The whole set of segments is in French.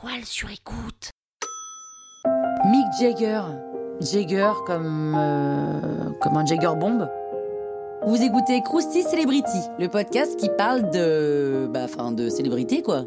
toile sur écoute. Mick Jagger. Jagger comme. euh, comme un Jagger bombe. Vous écoutez Krusty Celebrity, le podcast qui parle de. bah, enfin, de célébrité, quoi.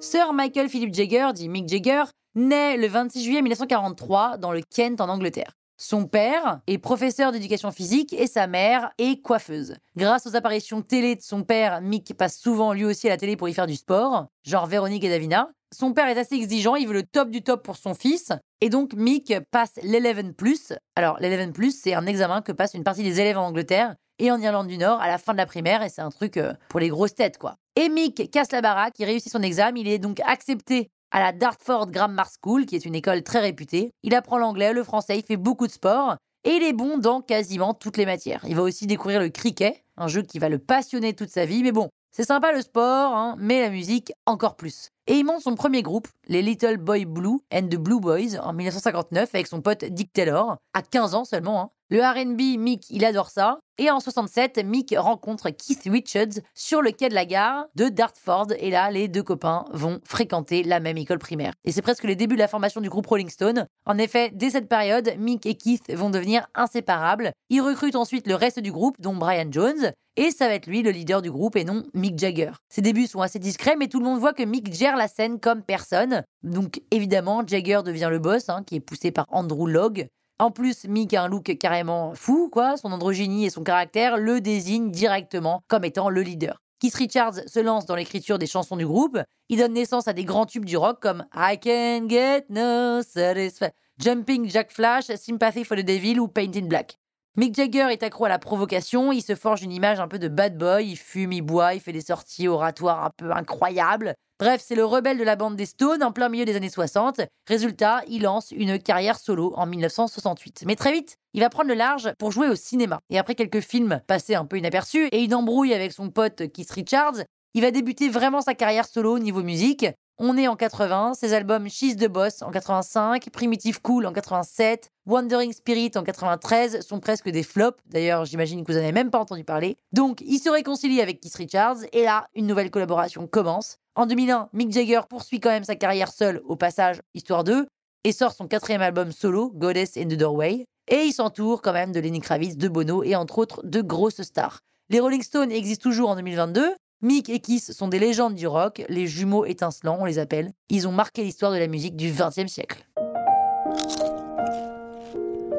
Sir Michael Philip Jagger, dit Mick Jagger, naît le 26 juillet 1943 dans le Kent en Angleterre. Son père est professeur d'éducation physique et sa mère est coiffeuse. Grâce aux apparitions télé de son père, Mick passe souvent lui aussi à la télé pour y faire du sport, genre Véronique et Davina. Son père est assez exigeant, il veut le top du top pour son fils, et donc Mick passe l'Eleven Plus. Alors l'Eleven Plus, c'est un examen que passe une partie des élèves en Angleterre et en Irlande du Nord à la fin de la primaire, et c'est un truc euh, pour les grosses têtes, quoi. Et Mick casse la baraque, il réussit son examen, il est donc accepté à la Dartford Grammar School, qui est une école très réputée. Il apprend l'anglais, le français, il fait beaucoup de sport, et il est bon dans quasiment toutes les matières. Il va aussi découvrir le cricket, un jeu qui va le passionner toute sa vie, mais bon, c'est sympa le sport, hein, mais la musique encore plus. Et il monte son premier groupe, les Little Boy Blue and the Blue Boys, en 1959 avec son pote Dick Taylor, à 15 ans seulement. hein. Le RB, Mick, il adore ça. Et en 67, Mick rencontre Keith Richards sur le quai de la gare de Dartford. Et là, les deux copains vont fréquenter la même école primaire. Et c'est presque les débuts de la formation du groupe Rolling Stone. En effet, dès cette période, Mick et Keith vont devenir inséparables. Ils recrutent ensuite le reste du groupe, dont Brian Jones. Et ça va être lui le leader du groupe et non Mick Jagger. Ses débuts sont assez discrets, mais tout le monde voit que Mick gère la scène comme personne. Donc évidemment, Jagger devient le boss, hein, qui est poussé par Andrew Logg. En plus, Mick a un look carrément fou, quoi. Son androgynie et son caractère le désignent directement comme étant le leader. Keith Richards se lance dans l'écriture des chansons du groupe. Il donne naissance à des grands tubes du rock comme I Can Get No Satisfaction, Jumping Jack Flash, Sympathy for the Devil ou Paint in Black. Mick Jagger est accro à la provocation, il se forge une image un peu de bad boy, il fume, il boit, il fait des sorties oratoires un peu incroyables. Bref, c'est le rebelle de la bande des Stones en plein milieu des années 60. Résultat, il lance une carrière solo en 1968. Mais très vite, il va prendre le large pour jouer au cinéma. Et après quelques films passés un peu inaperçus et une embrouille avec son pote Keith Richards, il va débuter vraiment sa carrière solo au niveau musique. On est en 80, ses albums She's the Boss en 85, Primitive Cool en 87, Wandering Spirit en 93 sont presque des flops. D'ailleurs, j'imagine que vous n'en avez même pas entendu parler. Donc, il se réconcilie avec Keith Richards et là, une nouvelle collaboration commence. En 2001, Mick Jagger poursuit quand même sa carrière seul au passage Histoire 2 et sort son quatrième album solo, Goddess in the Doorway. Et il s'entoure quand même de Lenny Kravitz, de Bono et entre autres de grosses stars. Les Rolling Stones existent toujours en 2022. Mick et Kiss sont des légendes du rock, les jumeaux étincelants, on les appelle. Ils ont marqué l'histoire de la musique du XXe siècle.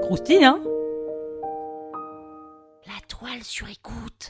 Croustille, hein? La toile sur écoute.